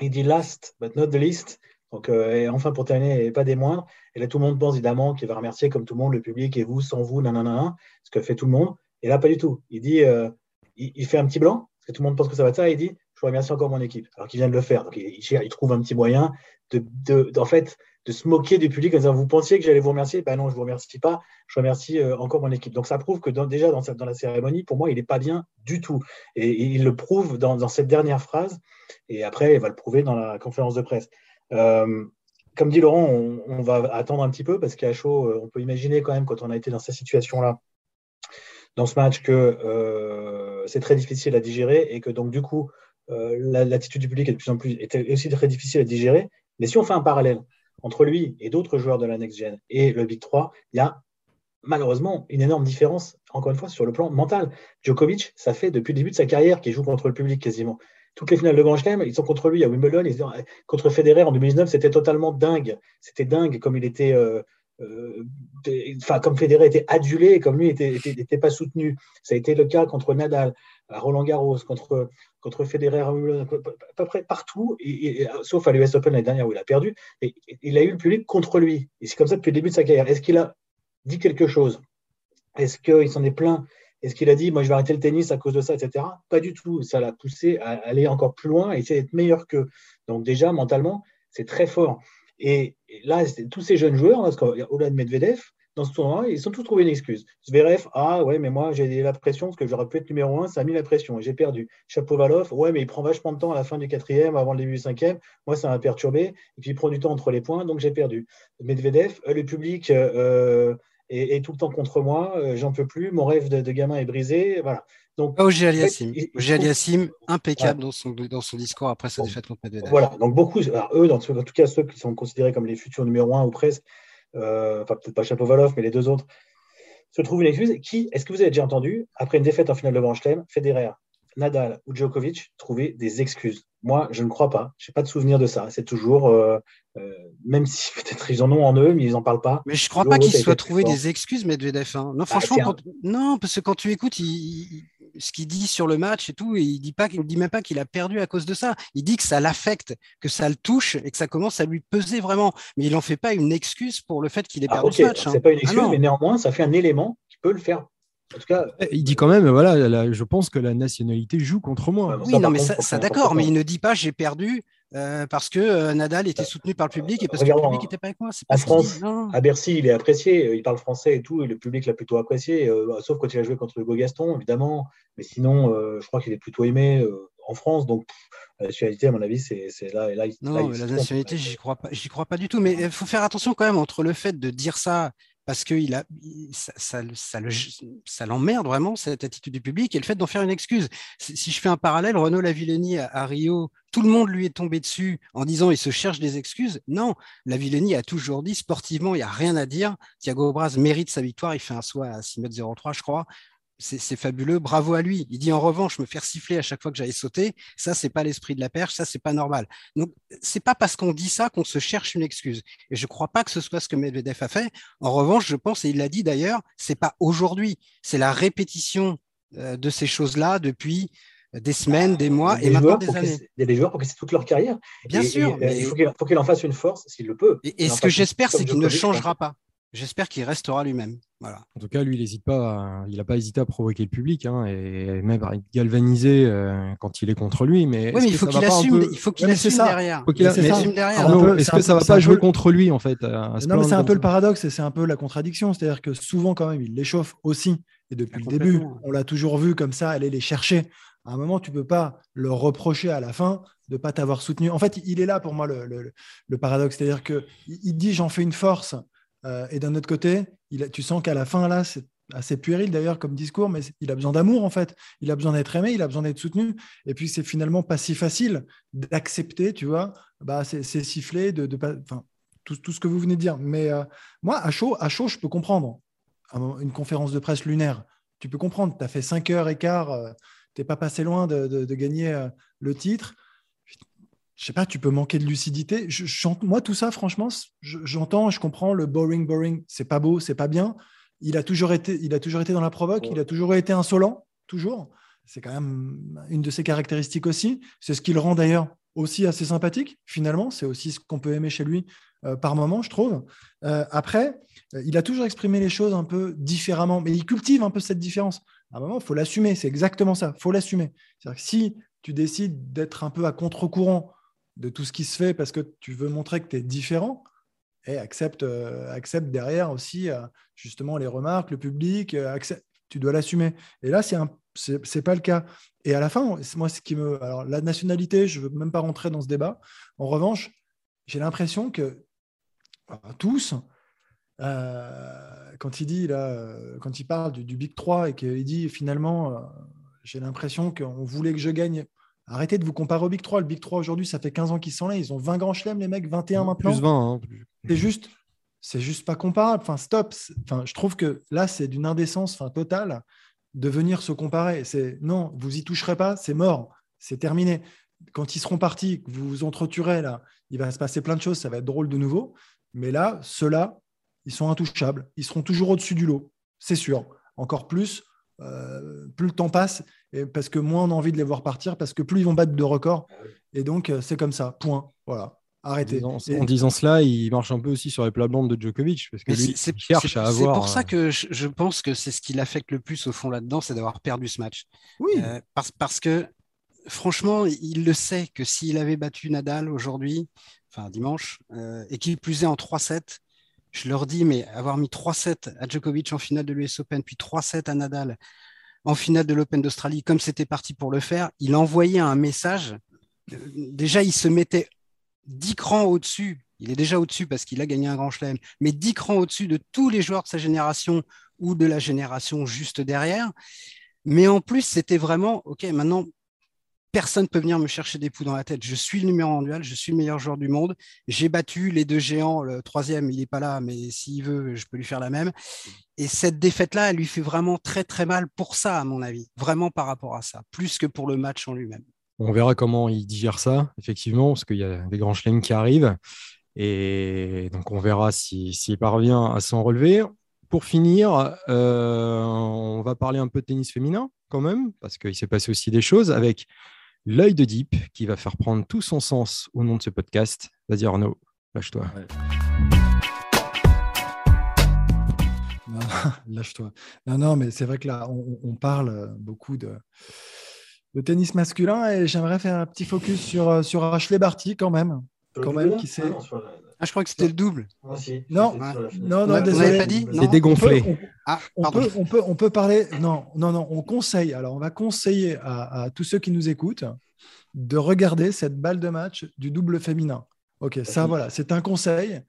il dit last but not the least, donc euh, et enfin pour terminer, et pas des moindres, et là tout le monde pense évidemment qu'il va remercier comme tout le monde le public, et vous, sans vous, nanana, ce que fait tout le monde, et là pas du tout. Il dit, euh, il, fait un petit blanc, parce que tout le monde pense que ça va être ça, et il dit, je remercie encore mon équipe, alors qu'il vient de le faire, donc il, trouve un petit moyen de, de, en fait, de se moquer du public en disant Vous pensiez que j'allais vous remercier? Ben non, je ne vous remercie pas. Je remercie euh, encore mon équipe. Donc ça prouve que déjà dans, la cérémonie, pour moi, il n'est pas bien du tout. Et, il le prouve dans, cette dernière phrase. Et après, il va le prouver dans la conférence de presse. Euh, comme dit Laurent, on, va attendre un petit peu parce qu'à chaud, euh, on peut imaginer quand même, quand on a été dans cette situation-là, dans ce match, que c'est très difficile à digérer et que donc, du coup, l'attitude du public est de plus en plus aussi très difficile à digérer. Mais si on fait un parallèle, entre lui et d'autres joueurs de la Next Gen et le Big 3, il y a malheureusement une énorme différence, encore une fois, sur le plan mental. Djokovic, ça fait depuis le début de sa carrière qu'il joue contre le public quasiment. Toutes les finales de Grand Chelem, ils sont contre lui à Wimbledon. Ils, contre Federer en 2019, c'était totalement dingue. C'était dingue comme il était. Euh, euh, enfin, comme Federer était adulé comme lui n'était pas soutenu. Ça a été le cas contre Nadal, à Roland Garros, contre, contre Federer, à peu près partout, sauf à l'US Open l'année dernière où il a perdu. Et, il a eu le public contre lui. Et c'est comme ça depuis le début de sa carrière. Est-ce qu'il a dit quelque chose? Est-ce qu'il s'en est plaint Est-ce qu'il a dit, moi je vais arrêter le tennis à cause de ça, etc. Pas du tout. Ça l'a poussé à aller encore plus loin et essayer d'être meilleur qu'eux. Donc déjà, mentalement, c'est très fort. Et, là, tous ces jeunes joueurs, au-delà de Medvedev, dans ce tournoi, ils ont tous trouvé une excuse. Zverev, ah ouais, mais moi j'ai la pression parce que j'aurais pu être numéro un, ça a mis la pression et j'ai perdu. Chapovalov, ouais, mais il prend vachement de temps à la fin du quatrième, avant le début du cinquième. Moi, ça m'a perturbé. Et puis il prend du temps entre les points, donc j'ai perdu. Medvedev, euh, le public euh, est, tout le temps contre moi, euh, j'en peux plus, mon rêve de, gamin est brisé. Voilà. Donc, Ogier Aliassim, impeccable dans, son, dans son discours après sa défaite contre Medvedev. Voilà, donc beaucoup, alors eux, dans, en tout cas ceux qui sont considérés comme les futurs numéro un ou presque, euh, enfin peut-être pas Chapovalov, mais les deux autres, se trouvent une excuse. Qui, est-ce que vous avez déjà entendu, après une défaite en finale de Grand Chelem, Federer, Nadal ou Djokovic trouver des excuses? Moi, je ne crois pas. Je n'ai pas de souvenir de ça. C'est toujours, euh, euh, même si [LAUGHS] peut-être ils en ont en eux, mais ils n'en parlent pas. Mais je ne crois pas qu'il soit trouvé des excuses, Medvedev. Hein. Non, bah, franchement, non, parce que quand tu écoutes, il, ce qu'il dit sur le match et tout, il dit pas, il dit même pas qu'il a perdu à cause de ça. Il dit que ça l'affecte, que ça le touche et que ça commence à lui peser vraiment. Mais il n'en fait pas une excuse pour le fait qu'il ait ah, perdu ce match. C'est hein. pas une ah, excuse, mais néanmoins, ça fait un élément qui peut le faire en tout cas, il dit quand même, voilà, je pense que la nationalité joue contre moi. Oui, non, mais ça, d'accord, mais il ne dit pas j'ai perdu euh, parce que euh, Nadal était soutenu par le public et parce que le public n'était pas avec moi. en France, à Bercy, il est apprécié, il parle français et tout, et le public l'a plutôt apprécié, euh, sauf quand il a joué contre Hugo Gaston, évidemment. Mais sinon, je crois qu'il est plutôt aimé en France. Donc, la nationalité, à mon avis, c'est là. Et là, non, la nationalité, j'y crois pas, j'y crois pas du tout. Mais il faut faire attention quand même entre le fait de dire ça parce que il a, ça, ça, l'emmerde vraiment, cette attitude du public, et le fait d'en faire une excuse. Si je fais un parallèle, Renaud Lavillenie à, Rio, tout le monde lui est tombé dessus en disant il se cherche des excuses. Non, Lavillenie a toujours dit sportivement, il n'y a rien à dire. Thiago Braz mérite sa victoire, il fait un saut à 6 mètres 03, je crois c'est fabuleux, bravo à lui. Il dit en revanche, me faire siffler à chaque fois que j'allais sauter, ça c'est pas l'esprit de la perche, ça c'est pas normal. Donc c'est pas parce qu'on dit ça qu'on se cherche une excuse. Et je crois pas que ce soit ce que Medvedev a fait. En revanche, je pense et il l'a dit d'ailleurs, c'est pas aujourd'hui, c'est la répétition euh, de ces choses-là depuis des semaines, des mois et maintenant des années. Il y a des joueurs pour que c'est toute leur carrière. Bien sûr. Il faut qu'il en fasse une force s'il le peut. Et, ce que j'espère, c'est qu'il ne changera pas. J'espère qu'il restera lui-même. Voilà. En tout cas, lui, il n'hésite pas, il n'a pas hésité à provoquer le public hein, et même à galvaniser euh, quand il est contre lui. Mais, oui, mais il faut qu'il assume, il faut qu'il assume derrière. Est-ce que ça ne va pas jouer contre lui en fait Non, mais c'est un peu le paradoxe et c'est un peu la contradiction. C'est-à-dire que souvent, quand même, il l'échauffe aussi. Et depuis le début, on l'a toujours vu comme ça, aller les chercher. À un moment, tu ne peux pas leur reprocher à la fin de ne pas t'avoir soutenu. En fait, il est là pour moi le, le paradoxe. C'est-à-dire qu'il dit j'en fais une force euh, et d'un autre côté, tu sens qu'à la fin, là, assez puéril d'ailleurs comme discours, mais il a besoin d'amour en fait. Il a besoin d'être aimé, il a besoin d'être soutenu. Et puis c'est finalement pas si facile d'accepter, tu vois, bah, c'est siffler, de, enfin, tout, tout, ce que vous venez de dire. Mais euh, moi, à chaud, à chaud, je peux comprendre une conférence de presse lunaire. Tu peux comprendre, tu as fait 5 heures et quart, euh, tu n'es pas passé loin de, gagner le titre. Je sais pas, tu peux manquer de lucidité. Je, moi, tout ça, franchement, j'entends, je comprends le boring, boring. C'est pas beau, c'est pas bien il a toujours été, il a toujours été dans la provoque, il a toujours été insolent, toujours. C'est quand même une de ses caractéristiques aussi. C'est ce qui le rend d'ailleurs aussi assez sympathique, finalement. C'est aussi ce qu'on peut aimer chez lui euh, par moment, je trouve. Euh, après, euh, il a toujours exprimé les choses un peu différemment, mais il cultive un peu cette différence. À un moment, il faut l'assumer. C'est exactement ça. Il faut l'assumer. C'est-à-dire que si tu décides d'être un peu à contre-courant de tout ce qui se fait parce que tu veux montrer que tu es différent, et accepte, euh, accepte derrière aussi euh, justement les remarques, le public, euh, tu dois l'assumer. Et là, c'est n'est pas le cas. Et à la fin, moi, ce qui me, alors la nationalité, je veux même pas rentrer dans ce débat. En revanche, j'ai l'impression que tous, quand il dit là, quand il parle du, du Big 3 et qu'il dit finalement, j'ai l'impression qu'on voulait que je gagne Arrêtez de vous comparer au Big 3. Le Big 3 aujourd'hui, ça fait 15 ans qu'ils sont là. Ils ont 20 grands chelems, les mecs, 21 maintenant. Plus 20. Hein. C'est juste, c'est juste pas comparable. Enfin, stop. Enfin, je trouve que là, c'est d'une indécence enfin, totale de venir se comparer. C'est non, vous y toucherez pas, c'est mort, c'est terminé. Quand ils seront partis, que vous vous entretuerez là, il va se passer plein de choses, ça va être drôle de nouveau. Mais là, ceux-là, ils sont intouchables. Ils seront toujours au-dessus du lot, c'est sûr. Encore plus, euh, plus le temps passe, et parce que moins on a envie de les voir partir, parce que plus ils vont battre de records. Et donc, euh, c'est comme ça, point. Voilà. Arrêtez. En disant, cela, il marche un peu aussi sur les plates-bandes de Djokovic, parce que c'est, cherche à avoir. C'est pour ça euh, que je, pense que c'est ce qui l'affecte le plus au fond là-dedans, c'est d'avoir perdu ce match. Oui. parce, parce que franchement, il le sait que s'il avait battu Nadal aujourd'hui, enfin dimanche, et qu'il plus est en 3-7, je leur dis, mais avoir mis 3-7 à Djokovic en finale de l'US Open, puis 3-7 à Nadal en finale de l'Open d'Australie, comme c'était parti pour le faire, il envoyait un message. Déjà, il se mettait 10 crans au-dessus. Il est déjà au-dessus parce qu'il a gagné un grand chelem, mais 10 crans au-dessus de tous les joueurs de sa génération ou de la génération juste derrière. Mais en plus, c'était vraiment, OK, maintenant, personne ne peut venir me chercher des poux dans la tête. Je suis le numéro mondial, je suis le meilleur joueur du monde. J'ai battu les deux géants. Le troisième, il n'est pas là, mais s'il veut, je peux lui faire la même. Et cette défaite-là, elle lui fait vraiment très très mal pour ça, à mon avis. Vraiment par rapport à ça, plus que pour le match en lui-même. On verra comment il digère ça, effectivement, parce qu'il y a des grands chelems qui arrivent. Et donc, on verra s'il parvient à s'en relever. Pour finir, euh, on va parler un peu de tennis féminin quand même, parce qu'il s'est passé aussi des choses avec l'œil de Deep qui va faire prendre tout son sens au nom de ce podcast. Vas-y Arnaud, lâche-toi. [LAUGHS] lâche-toi. Non, non, mais c'est vrai que là, on, parle beaucoup de, de, tennis masculin et j'aimerais faire un petit focus sur, sur Ashley Barty quand même. Quand même qui ah, ah, je crois que c'était le double. non, non, non, désolé. Pas dit c'est dégonflé. On peut, ah, on, peut, on, peut, on, peut, parler. Non, non, non. On conseille. Alors, on va conseiller à, tous ceux qui nous écoutent de regarder cette balle de match du double féminin. Ok, ça, voilà, c'est un conseil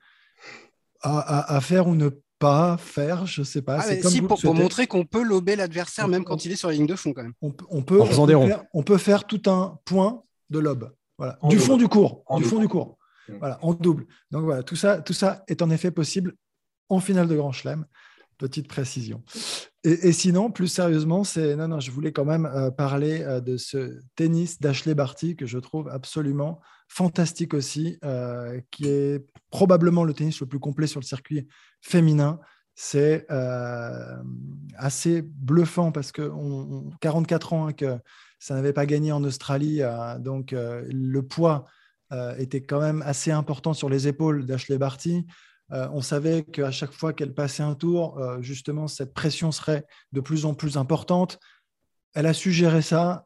à, faire ou ne pas faire, je sais pas. c'est comme si, pour, montrer qu'on peut lober l'adversaire même quand il est sur la ligne de fond, quand même. On, peut, on peut, faire, on peut faire tout un point de lob. Voilà. Du fond du cours. du fond du cours. Voilà, en double. Donc voilà, tout ça, tout ça est en effet possible en finale de Grand Chelem. Petite précision. Et, sinon, plus sérieusement, c'est non, non, je voulais quand même euh, parler euh, de ce tennis d'Ashley Barty que je trouve absolument fantastique aussi, euh, qui est probablement le tennis le plus complet sur le circuit féminin. C'est assez bluffant parce que on, 44 ans hein, que ça n'avait pas gagné en Australie, donc le poids était quand même assez important sur les épaules d'Ashley Barty. Euh, on savait qu'à chaque fois qu'elle passait un tour, euh, justement, cette pression serait de plus en plus importante. Elle a su gérer ça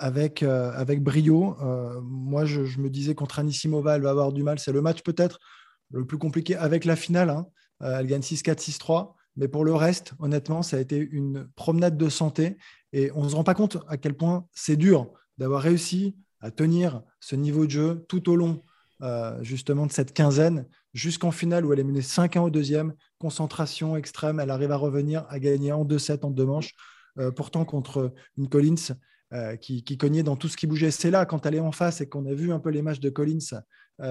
avec, avec brio. moi, je, me disais contre Anisimova, elle va avoir du mal. C'est le match peut-être le plus compliqué avec la finale. Hein. elle gagne 6-4, 6-3. Mais pour le reste, honnêtement, ça a été une promenade de santé. Et on ne se rend pas compte à quel point c'est dur d'avoir réussi à tenir ce niveau de jeu tout au long justement de cette quinzaine jusqu'en finale où elle est menée 5-1 au deuxième, concentration extrême, elle arrive à revenir, à gagner en 2-7 en deux manches, pourtant contre une Collins qui, qui, cognait dans tout ce qui bougeait. C'est là, quand elle est en face et qu'on a vu un peu les matchs de Collins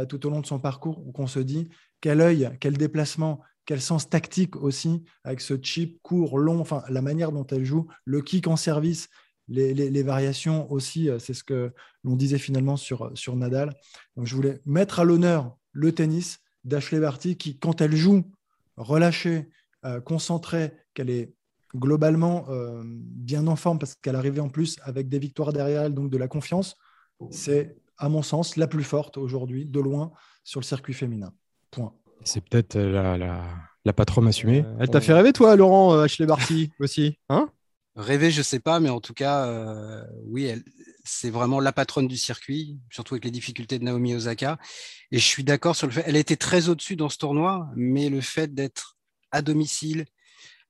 tout au long de son parcours, qu'on se dit quel œil, quel déplacement, quel sens tactique aussi, avec ce chip court, long, la manière dont elle joue, le kick en service, les, variations aussi, euh, c'est ce que l'on disait finalement sur, sur Nadal. Donc je voulais mettre à l'honneur le tennis d'Ashley Barty qui, quand elle joue, relâchée, euh, concentrée, qu'elle est globalement euh, bien en forme parce qu'elle arrivait en plus avec des victoires derrière elle, donc de la confiance, c'est à mon sens la plus forte aujourd'hui, de loin, sur le circuit féminin. Point. C'est peut-être euh, la, la, patronne assumée. Euh, Elle t'a fait rêver, toi, Laurent euh, Ashley Barty aussi hein? Rêver, je sais pas, mais en tout cas, oui, c'est vraiment la patronne du circuit, surtout avec les difficultés de Naomi Osaka. Et je suis d'accord sur le fait, elle était très au-dessus dans ce tournoi, mais le fait d'être à domicile,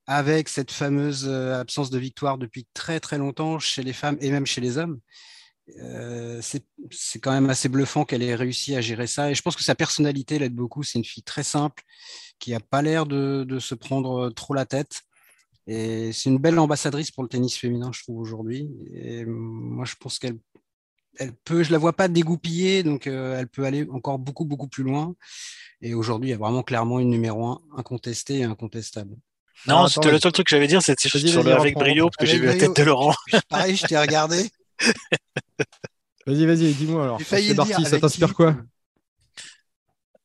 avec cette fameuse absence de victoire depuis très très longtemps chez les femmes et même chez les hommes, euh, c'est quand même assez bluffant qu'elle ait réussi à gérer ça. Et je pense que sa personnalité l'aide beaucoup. C'est une fille très simple, qui n'a pas l'air de, se prendre trop la tête. Et c'est une belle ambassadrice pour le tennis féminin, je trouve, aujourd'hui. Et moi, je pense qu'elle elle peut, je la vois pas dégoupiller, donc euh, elle peut aller encore beaucoup, beaucoup plus loin. Et aujourd'hui, il y a vraiment clairement une numéro un incontestée et incontestable. Non, c'était le seul truc que j'allais dire, c'était sur le avec brio, parce que j'ai vu la tête de Laurent. Pareil, je t'ai regardé. [LAUGHS] vas-y, vas-y, dis-moi alors. C'est parti, ça t'inspire quoi?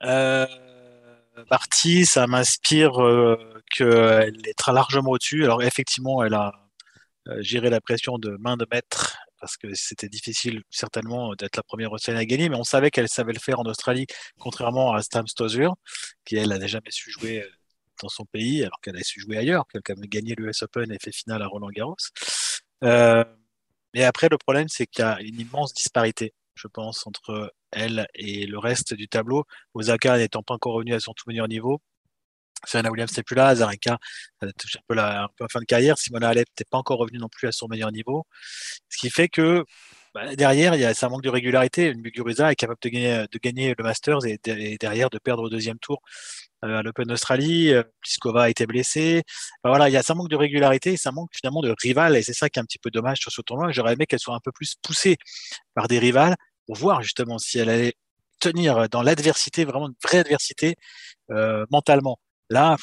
Euh, Barty, ça m'inspire euh, qu'elle est très largement au-dessus. Alors effectivement, elle a euh, géré la pression de main de maître parce que c'était difficile certainement d'être la première Australienne à gagner, mais on savait qu'elle savait le faire en Australie, contrairement à Stam Stosur, qui elle n'a jamais su jouer dans son pays, alors qu'elle a su jouer ailleurs, qu'elle a gagné l'US Open et fait finale à Roland Garros. Euh, mais après, le problème, c'est qu'il y a une immense disparité, je pense, entre elle et le reste du tableau. Osaka n'étant pas encore revenu à son tout meilleur niveau. Serena Williams n'est plus là, Zarenka a touché un peu, la, un peu en fin de carrière, Simona Alep n'est pas encore revenu non plus à son meilleur niveau. Ce qui fait que bah, derrière, il y a ça manque de régularité. Une Muguruza est capable de gagner, de gagner le Masters et, derrière de perdre au deuxième tour euh, à l'Open d'Australie. Euh, Pliskova a été blessée. Voilà, il y a ça manque de régularité et ça manque finalement de rival et c'est ça qui est un petit peu dommage sur ce tournoi. J'aurais aimé qu'elle soit un peu plus poussée par des rivales pour voir justement si elle allait tenir dans l'adversité, vraiment une vraie adversité euh, mentalement. Là,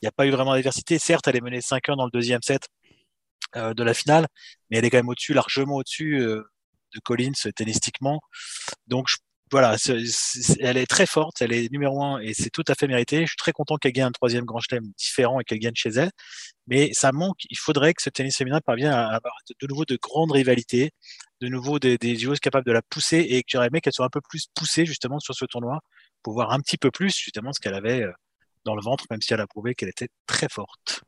il n'y a pas eu vraiment d'adversité. Certes, elle est menée 5-1 dans le deuxième set euh, de la finale, mais elle est quand même au-dessus, largement au-dessus euh, de Collins tennistiquement. Donc voilà, elle est très forte, elle est numéro un et c'est tout à fait mérité. Je suis très content qu'elle gagne un troisième grand chelem différent et qu'elle gagne chez elle. Mais ça manque, il faudrait que ce tennis féminin parvienne à avoir de nouveau de grandes rivalités, de nouveau des, des joueuses capables de la pousser et que j'aurais aimé qu'elle soit un peu plus poussée justement sur ce tournoi pour voir un petit peu plus justement ce qu'elle avait euh, dans le ventre, même si elle a prouvé qu'elle était très forte.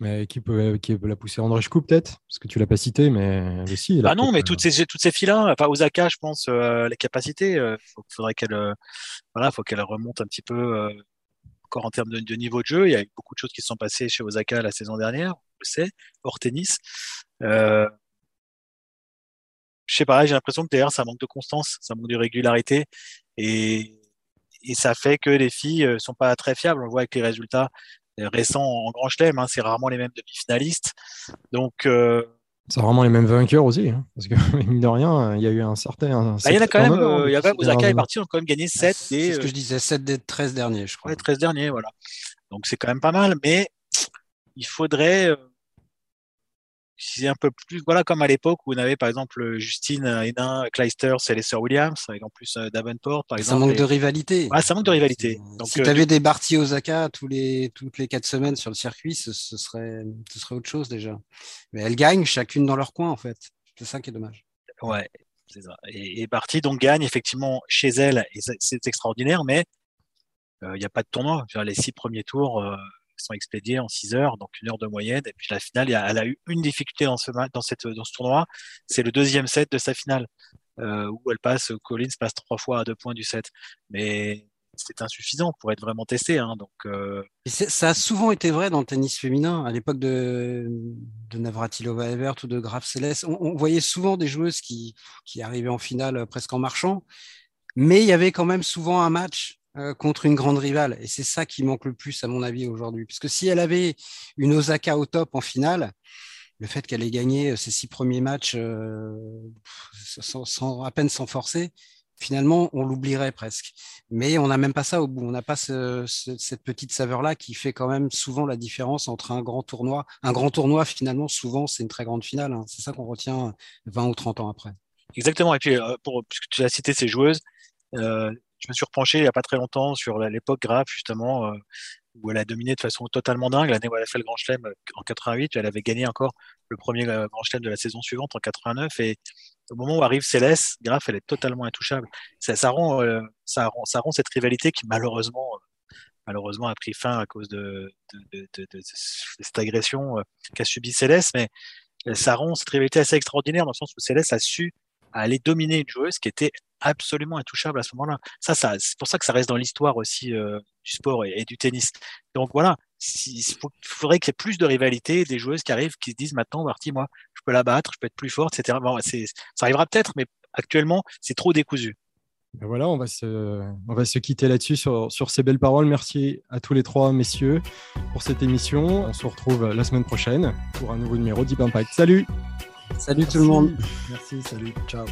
Mais qui peut, qui peut la pousser? Andrejkou peut-être? Parce que tu l'as pas cité, mais aussi. Ah non, mais toutes ces, toutes ces filles-là, enfin Osaka, je pense, euh, les capacités, il euh, faudrait qu'elle euh, voilà, faut qu'elle remonte un petit peu encore en termes de, niveau de jeu. Il y a eu beaucoup de choses qui se sont passées chez Osaka la saison dernière, on le sait, hors tennis. je sais pas, j'ai l'impression que d'ailleurs ça manque de constance, ça manque de régularité et, et ça fait que les filles sont pas très fiables. On voit avec les résultats récents en Grand Chelem, hein, c'est rarement les mêmes demi-finalistes. Donc, euh, c'est rarement les mêmes vainqueurs aussi, hein, parce que [LAUGHS] mine de rien, il y a eu un certain. Bah, il y en a quand même, euh, il y a Osaka est parti, on a quand même gagné 7 C'est ce que je disais, 7 des 13 derniers, je crois. Ouais, 13 derniers, voilà. Donc c'est quand même pas mal, mais il faudrait euh, c'est un peu plus, voilà, comme à l'époque où on avait par exemple Justine Hénin, Clijsters et les sœurs Williams, avec en plus euh, Davenport, par exemple. Ça manque de rivalité. Ah, ça manque de rivalité. Donc, si tu avais des Barty Osaka tous les, toutes les quatre semaines sur le circuit, ce, serait, ce serait autre chose déjà. Mais elles gagnent chacune dans leur coin, en fait. C'est ça qui est dommage. Ouais, c'est ça. Et, et Barty donc gagne effectivement chez elle, et c'est extraordinaire, mais euh, il n'y a pas de tournoi. Les six premiers tours, euh, sont expédiés en 6 heures, donc une heure de moyenne. Et puis la finale, elle a eu une difficulté dans ce, dans cette, dans ce tournoi, c'est le deuxième set de sa finale, euh, où elle passe, Collins passe trois fois à deux points du set. Mais c'est insuffisant pour être vraiment testé. Hein, donc, euh... ça a souvent été vrai dans le tennis féminin. À l'époque de, de Navratilova Evert ou de Graf Céleste, on, on, voyait souvent des joueuses qui, qui arrivaient en finale presque en marchant Mais il y avait quand même souvent un match euh, contre une grande rivale. Et c'est ça qui manque le plus, à mon avis, aujourd'hui. Puisque si elle avait une Osaka au top en finale, le fait qu'elle ait gagné ses six premiers matchs sans, à peine sans forcer, finalement, on l'oublierait presque. Mais on n'a même pas ça au bout. On n'a pas cette petite saveur-là qui fait quand même souvent la différence entre un grand tournoi. Un grand tournoi, finalement, souvent, c'est une très grande finale. Hein. C'est ça qu'on retient 20 ou 30 ans après. Exactement. Et puis, euh, pour, puisque tu as cité ces joueuses, euh, je me suis repenché il n'y a pas très longtemps sur l'époque Graf, justement, euh, où elle a dominé de façon totalement dingue. L'année où elle a fait le Grand Chelem en 88, elle avait gagné encore le premier Grand Chelem de la saison suivante en 89. Et au moment où arrive Céleste, Graf, elle est totalement intouchable. Ça, rend, euh, ça, rend, ça rend cette rivalité qui malheureusement, euh, malheureusement a pris fin à cause de, de, cette agression euh, qu'a subi Céleste, mais ça rend cette rivalité assez extraordinaire dans le sens où Céleste a su aller dominer une joueuse qui était absolument intouchable à ce moment-là. Ça, c'est pour ça que ça reste dans l'histoire aussi du sport et, du tennis. Donc voilà, il faudrait qu'il y ait plus de rivalité, des joueuses qui arrivent, qui se disent maintenant, Marty, moi, je peux la battre, je peux être plus forte, etc. Ça arrivera peut-être, mais actuellement, c'est trop décousu. Ben voilà, on va se, on va se quitter là-dessus sur, sur, ces belles paroles. Merci à tous les trois messieurs pour cette émission. On se retrouve la semaine prochaine pour un nouveau numéro Deep Impact. Salut Salut tout le monde. Merci, salut, ciao